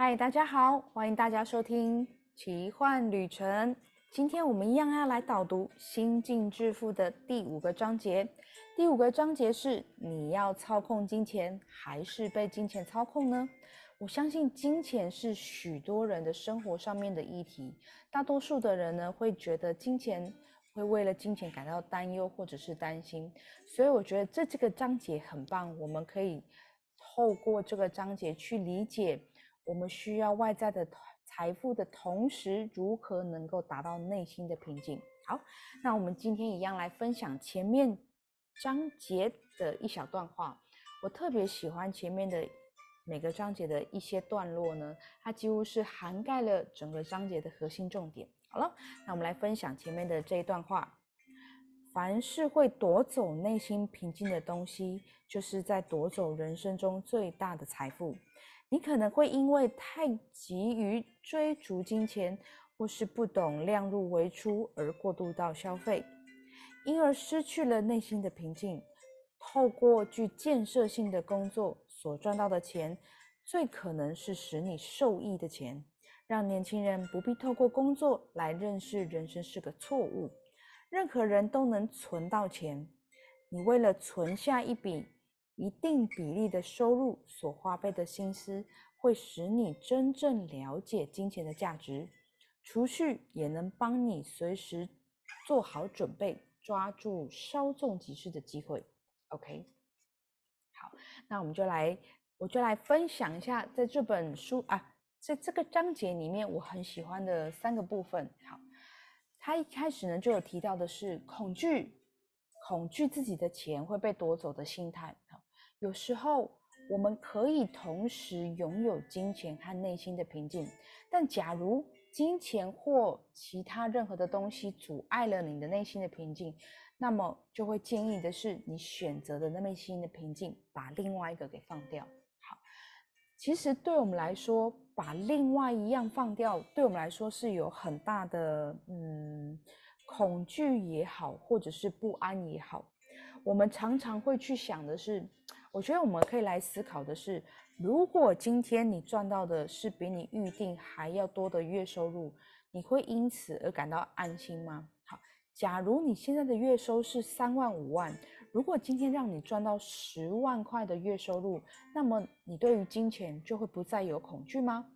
嗨，大家好，欢迎大家收听奇幻旅程。今天我们一样要来导读《心境致富》的第五个章节。第五个章节是：你要操控金钱，还是被金钱操控呢？我相信金钱是许多人的生活上面的议题。大多数的人呢，会觉得金钱会为了金钱感到担忧或者是担心。所以我觉得这这个章节很棒，我们可以透过这个章节去理解。我们需要外在的财富的同时，如何能够达到内心的平静？好，那我们今天一样来分享前面章节的一小段话。我特别喜欢前面的每个章节的一些段落呢，它几乎是涵盖了整个章节的核心重点。好了，那我们来分享前面的这一段话：凡是会夺走内心平静的东西，就是在夺走人生中最大的财富。你可能会因为太急于追逐金钱，或是不懂量入为出而过度到消费，因而失去了内心的平静。透过具建设性的工作所赚到的钱，最可能是使你受益的钱。让年轻人不必透过工作来认识人生是个错误。任何人都能存到钱，你为了存下一笔。一定比例的收入所花费的心思，会使你真正了解金钱的价值。储蓄也能帮你随时做好准备，抓住稍纵即逝的机会。OK，好，那我们就来，我就来分享一下，在这本书啊，在这个章节里面，我很喜欢的三个部分。好，他一开始呢就有提到的是恐惧，恐惧自己的钱会被夺走的心态。有时候我们可以同时拥有金钱和内心的平静，但假如金钱或其他任何的东西阻碍了你的内心的平静，那么就会建议的是你选择的那内心的平静，把另外一个给放掉。好，其实对我们来说，把另外一样放掉，对我们来说是有很大的嗯恐惧也好，或者是不安也好，我们常常会去想的是。我觉得我们可以来思考的是，如果今天你赚到的是比你预定还要多的月收入，你会因此而感到安心吗？好，假如你现在的月收是三万五万，如果今天让你赚到十万块的月收入，那么你对于金钱就会不再有恐惧吗？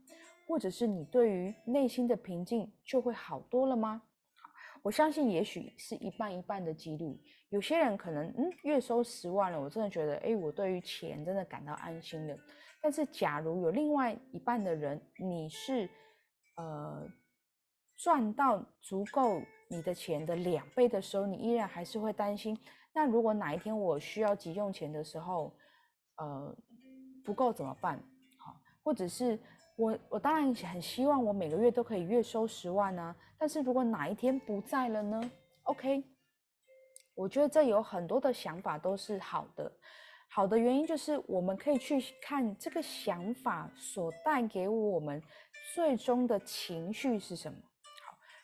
或者是你对于内心的平静就会好多了吗？我相信也许是一半一半的几率。有些人可能，嗯，月收十万了，我真的觉得，哎，我对于钱真的感到安心了。但是，假如有另外一半的人，你是，呃，赚到足够你的钱的两倍的时候，你依然还是会担心。那如果哪一天我需要急用钱的时候，呃，不够怎么办？好，或者是我，我当然很希望我每个月都可以月收十万啊。但是如果哪一天不在了呢？OK。我觉得这有很多的想法都是好的，好的原因就是我们可以去看这个想法所带给我们最终的情绪是什么。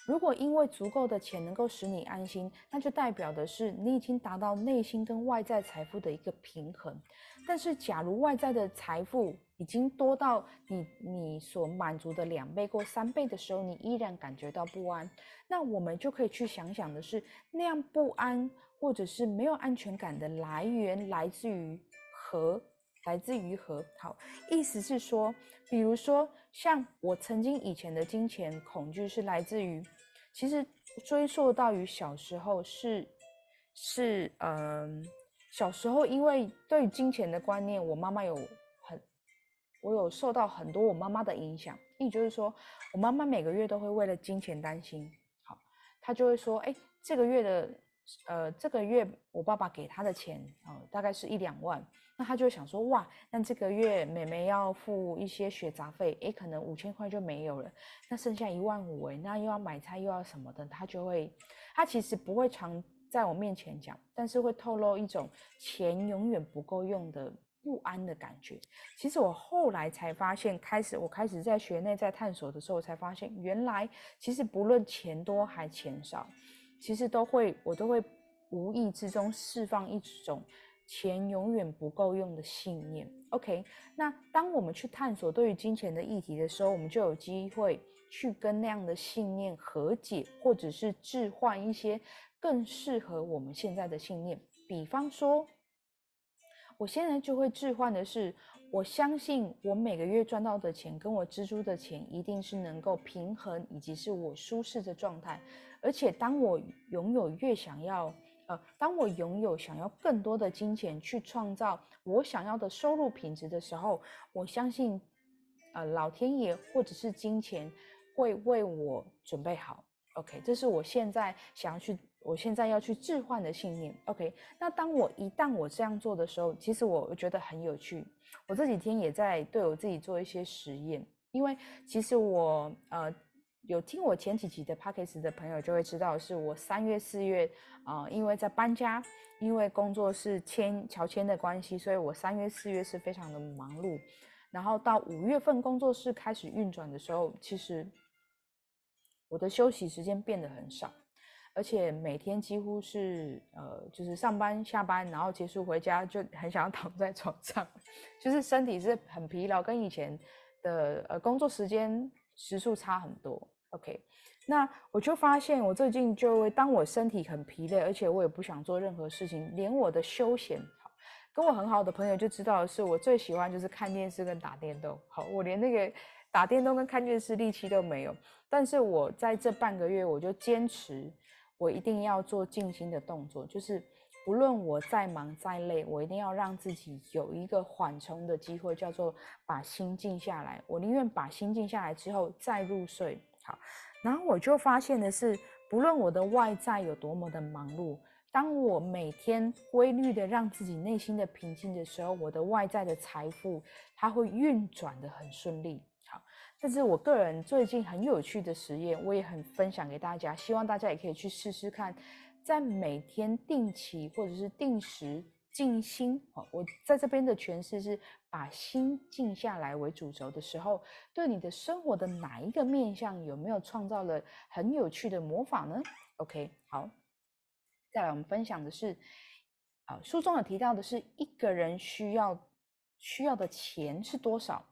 如果因为足够的钱能够使你安心，那就代表的是你已经达到内心跟外在财富的一个平衡。但是，假如外在的财富已经多到你你所满足的两倍或三倍的时候，你依然感觉到不安，那我们就可以去想想的是，那样不安或者是没有安全感的来源来自于何？来自于何？好，意思是说，比如说像我曾经以前的金钱恐惧是来自于，其实追溯到于小时候是是嗯。小时候，因为对金钱的观念，我妈妈有很，我有受到很多我妈妈的影响。意就是说，我妈妈每个月都会为了金钱担心。好，她就会说：“哎，这个月的，呃，这个月我爸爸给他的钱，哦，大概是一两万。那他就想说：哇，那这个月妹妹要付一些学杂费，哎，可能五千块就没有了。那剩下一万五，哎，那又要买菜又要什么的，他就会，他其实不会常。”在我面前讲，但是会透露一种钱永远不够用的不安的感觉。其实我后来才发现，开始我开始在学内在探索的时候，才发现原来其实不论钱多还钱少，其实都会我都会无意之中释放一种钱永远不够用的信念。OK，那当我们去探索对于金钱的议题的时候，我们就有机会去跟那样的信念和解，或者是置换一些更适合我们现在的信念。比方说，我现在就会置换的是，我相信我每个月赚到的钱跟我支出的钱一定是能够平衡，以及是我舒适的状态。而且，当我拥有越想要。呃，当我拥有想要更多的金钱去创造我想要的收入品质的时候，我相信，呃，老天爷或者是金钱会为我准备好。OK，这是我现在想要去，我现在要去置换的信念。OK，那当我一旦我这样做的时候，其实我觉得很有趣。我这几天也在对我自己做一些实验，因为其实我呃。有听我前几集的 p o c k e 的朋友就会知道，是我三月、四月啊，因为在搬家，因为工作是签乔迁的关系，所以我三月、四月是非常的忙碌。然后到五月份工作室开始运转的时候，其实我的休息时间变得很少，而且每天几乎是呃，就是上班、下班，然后结束回家就很想要躺在床上，就是身体是很疲劳，跟以前的呃工作时间时数差很多。OK，那我就发现，我最近就会，当我身体很疲累，而且我也不想做任何事情，连我的休闲，跟我很好的朋友就知道，是我最喜欢就是看电视跟打电动。好，我连那个打电动跟看电视力气都没有，但是我在这半个月，我就坚持，我一定要做静心的动作，就是不论我再忙再累，我一定要让自己有一个缓冲的机会，叫做把心静下来。我宁愿把心静下来之后再入睡。好，然后我就发现的是，不论我的外在有多么的忙碌，当我每天规律的让自己内心的平静的时候，我的外在的财富它会运转的很顺利。这是我个人最近很有趣的实验，我也很分享给大家，希望大家也可以去试试看，在每天定期或者是定时。静心，我在这边的诠释是把心静下来为主轴的时候，对你的生活的哪一个面向有没有创造了很有趣的魔法呢？OK，好，再来我们分享的是，啊，书中有提到的是一个人需要需要的钱是多少？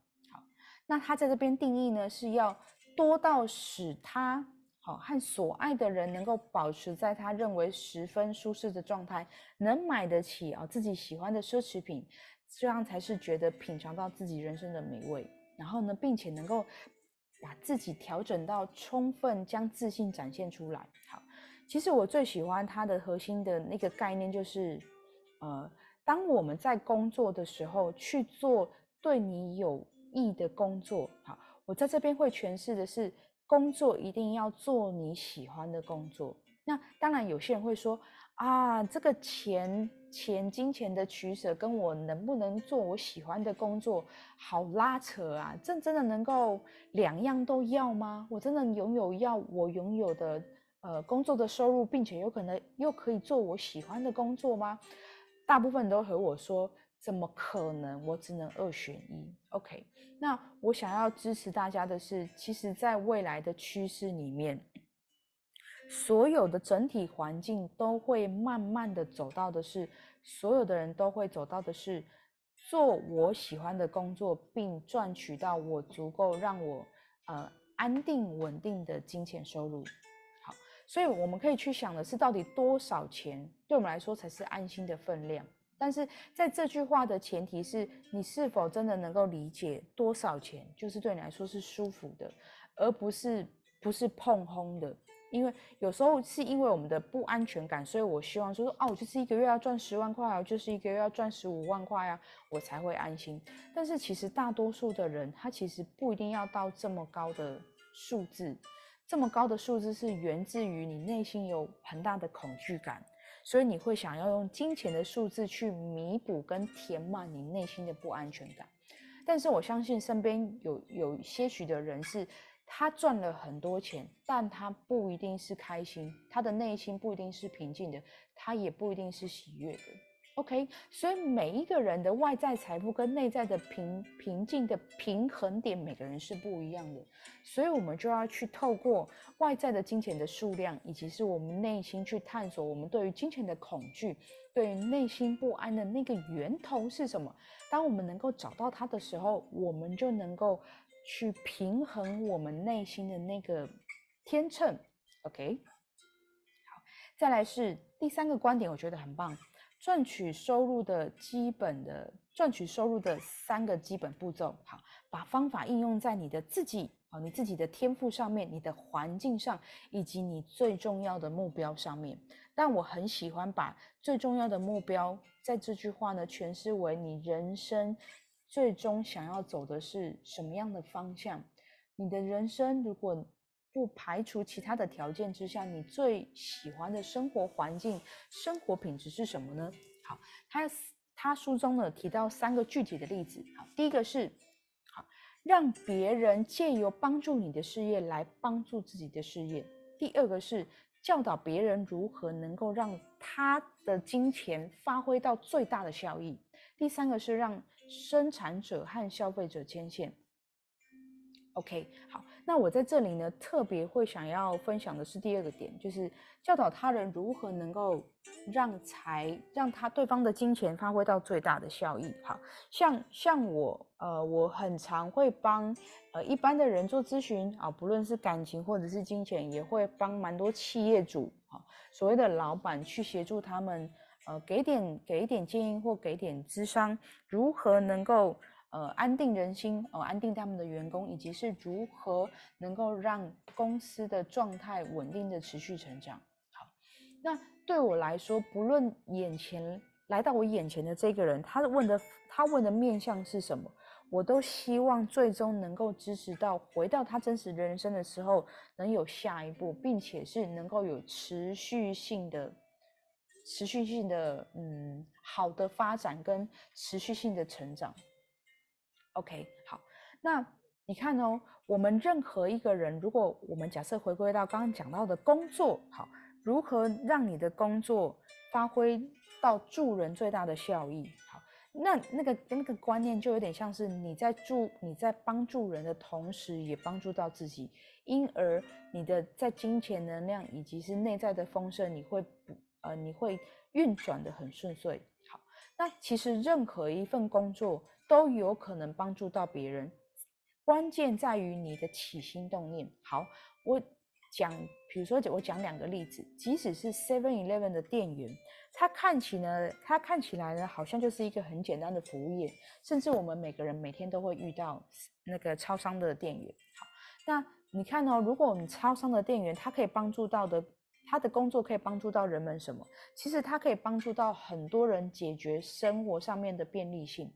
那他在这边定义呢是要多到使他。好，和所爱的人能够保持在他认为十分舒适的状态，能买得起啊自己喜欢的奢侈品，这样才是觉得品尝到自己人生的美味。然后呢，并且能够把自己调整到充分将自信展现出来。好，其实我最喜欢它的核心的那个概念就是，呃，当我们在工作的时候去做对你有意的工作。好，我在这边会诠释的是。工作一定要做你喜欢的工作。那当然，有些人会说啊，这个钱钱金钱的取舍跟我能不能做我喜欢的工作好拉扯啊？这真的能够两样都要吗？我真的拥有要我拥有的呃工作的收入，并且有可能又可以做我喜欢的工作吗？大部分都和我说。怎么可能？我只能二选一。OK，那我想要支持大家的是，其实，在未来的趋势里面，所有的整体环境都会慢慢的走到的是，所有的人都会走到的是，做我喜欢的工作，并赚取到我足够让我呃安定稳定的金钱收入。好，所以我们可以去想的是，到底多少钱对我们来说才是安心的分量？但是在这句话的前提是你是否真的能够理解多少钱就是对你来说是舒服的，而不是不是碰轰的。因为有时候是因为我们的不安全感，所以我希望说说啊，我就是一个月要赚十万块啊，就是一个月要赚十五万块啊，我才会安心。但是其实大多数的人，他其实不一定要到这么高的数字，这么高的数字是源自于你内心有很大的恐惧感。所以你会想要用金钱的数字去弥补跟填满你内心的不安全感，但是我相信身边有有些许的人是，他赚了很多钱，但他不一定是开心，他的内心不一定是平静的，他也不一定是喜悦的。OK，所以每一个人的外在财富跟内在的平平静的平衡点，每个人是不一样的，所以我们就要去透过外在的金钱的数量，以及是我们内心去探索我们对于金钱的恐惧，对于内心不安的那个源头是什么。当我们能够找到它的时候，我们就能够去平衡我们内心的那个天秤。OK，好，再来是第三个观点，我觉得很棒。赚取收入的基本的赚取收入的三个基本步骤，好，把方法应用在你的自己啊，你自己的天赋上面，你的环境上，以及你最重要的目标上面。但我很喜欢把最重要的目标在这句话呢诠释为你人生最终想要走的是什么样的方向。你的人生如果不排除其他的条件之下，你最喜欢的生活环境、生活品质是什么呢？好，他他书中呢提到三个具体的例子。好，第一个是好让别人借由帮助你的事业来帮助自己的事业；第二个是教导别人如何能够让他的金钱发挥到最大的效益；第三个是让生产者和消费者牵线。OK，好。那我在这里呢，特别会想要分享的是第二个点，就是教导他人如何能够让财让他对方的金钱发挥到最大的效益。好像像我，呃，我很常会帮呃一般的人做咨询啊，不论是感情或者是金钱，也会帮蛮多企业主啊，所谓的老板去协助他们，呃，给点给一点建议或给点智商，如何能够。呃，安定人心，哦，安定他们的员工，以及是如何能够让公司的状态稳定的持续成长。好，那对我来说，不论眼前来到我眼前的这个人，他问的他问的面向是什么，我都希望最终能够支持到回到他真实人生的时候，能有下一步，并且是能够有持续性的、持续性的，嗯，好的发展跟持续性的成长。OK，好，那你看哦，我们任何一个人，如果我们假设回归到刚刚讲到的工作，好，如何让你的工作发挥到助人最大的效益？好，那那个那个观念就有点像是你在助你在帮助人的同时，也帮助到自己，因而你的在金钱能量以及是内在的丰盛，你会不呃你会运转的很顺遂。好，那其实任何一份工作。都有可能帮助到别人，关键在于你的起心动念。好，我讲，比如说我讲两个例子，即使是 Seven Eleven 的店员，他看起呢，他看起来呢，好像就是一个很简单的服务业，甚至我们每个人每天都会遇到那个超商的店员。好，那你看哦，如果我们超商的店员，他可以帮助到的，他的工作可以帮助到人们什么？其实他可以帮助到很多人解决生活上面的便利性。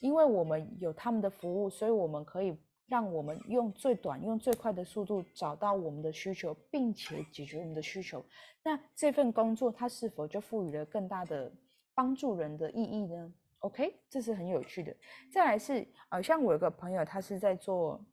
因为我们有他们的服务，所以我们可以让我们用最短、用最快的速度找到我们的需求，并且解决我们的需求。那这份工作它是否就赋予了更大的帮助人的意义呢？OK，这是很有趣的。再来是，呃，像我有个朋友，他是在做，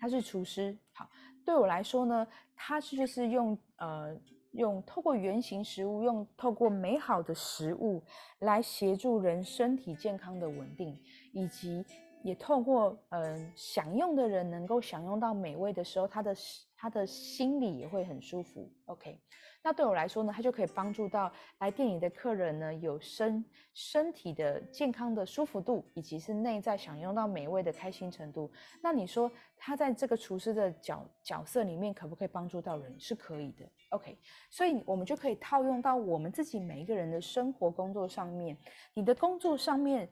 他是厨师。好，对我来说呢，他是就是用呃。用透过原型食物，用透过美好的食物来协助人身体健康的稳定，以及也透过嗯享用的人能够享用到美味的时候，他的他的心里也会很舒服。OK。那对我来说呢，它就可以帮助到来店里的客人呢，有身身体的健康的舒服度，以及是内在享用到美味的开心程度。那你说他在这个厨师的角角色里面，可不可以帮助到人？是可以的。OK，所以我们就可以套用到我们自己每一个人的生活工作上面。你的工作上面，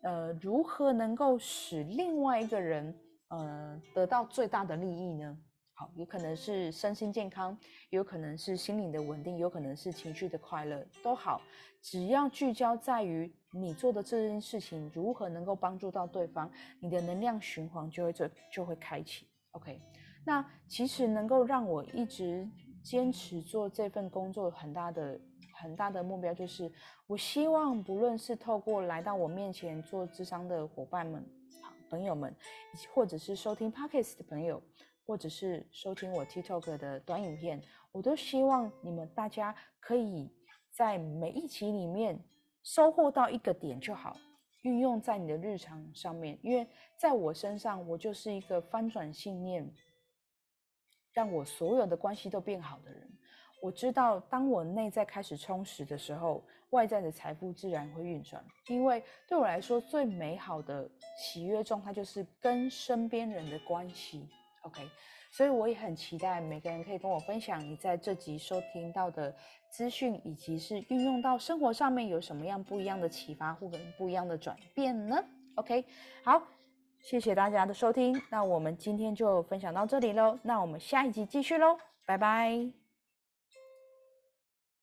呃，如何能够使另外一个人，呃，得到最大的利益呢？好，有可能是身心健康，有可能是心灵的稳定，有可能是情绪的快乐，都好。只要聚焦在于你做的这件事情如何能够帮助到对方，你的能量循环就会就就会开启。OK，那其实能够让我一直坚持做这份工作，很大的很大的目标就是，我希望不论是透过来到我面前做智商的伙伴们、朋友们，或者是收听 Pockets 的朋友。或者是收听我 TikTok 的短影片，我都希望你们大家可以在每一期里面收获到一个点就好，运用在你的日常上面。因为在我身上，我就是一个翻转信念，让我所有的关系都变好的人。我知道，当我内在开始充实的时候，外在的财富自然会运转。因为对我来说，最美好的喜悦状态就是跟身边人的关系。OK，所以我也很期待每个人可以跟我分享你在这集收听到的资讯，以及是运用到生活上面有什么样不一样的启发或者不一样的转变呢？OK，好，谢谢大家的收听，那我们今天就分享到这里喽，那我们下一集继续喽，拜拜。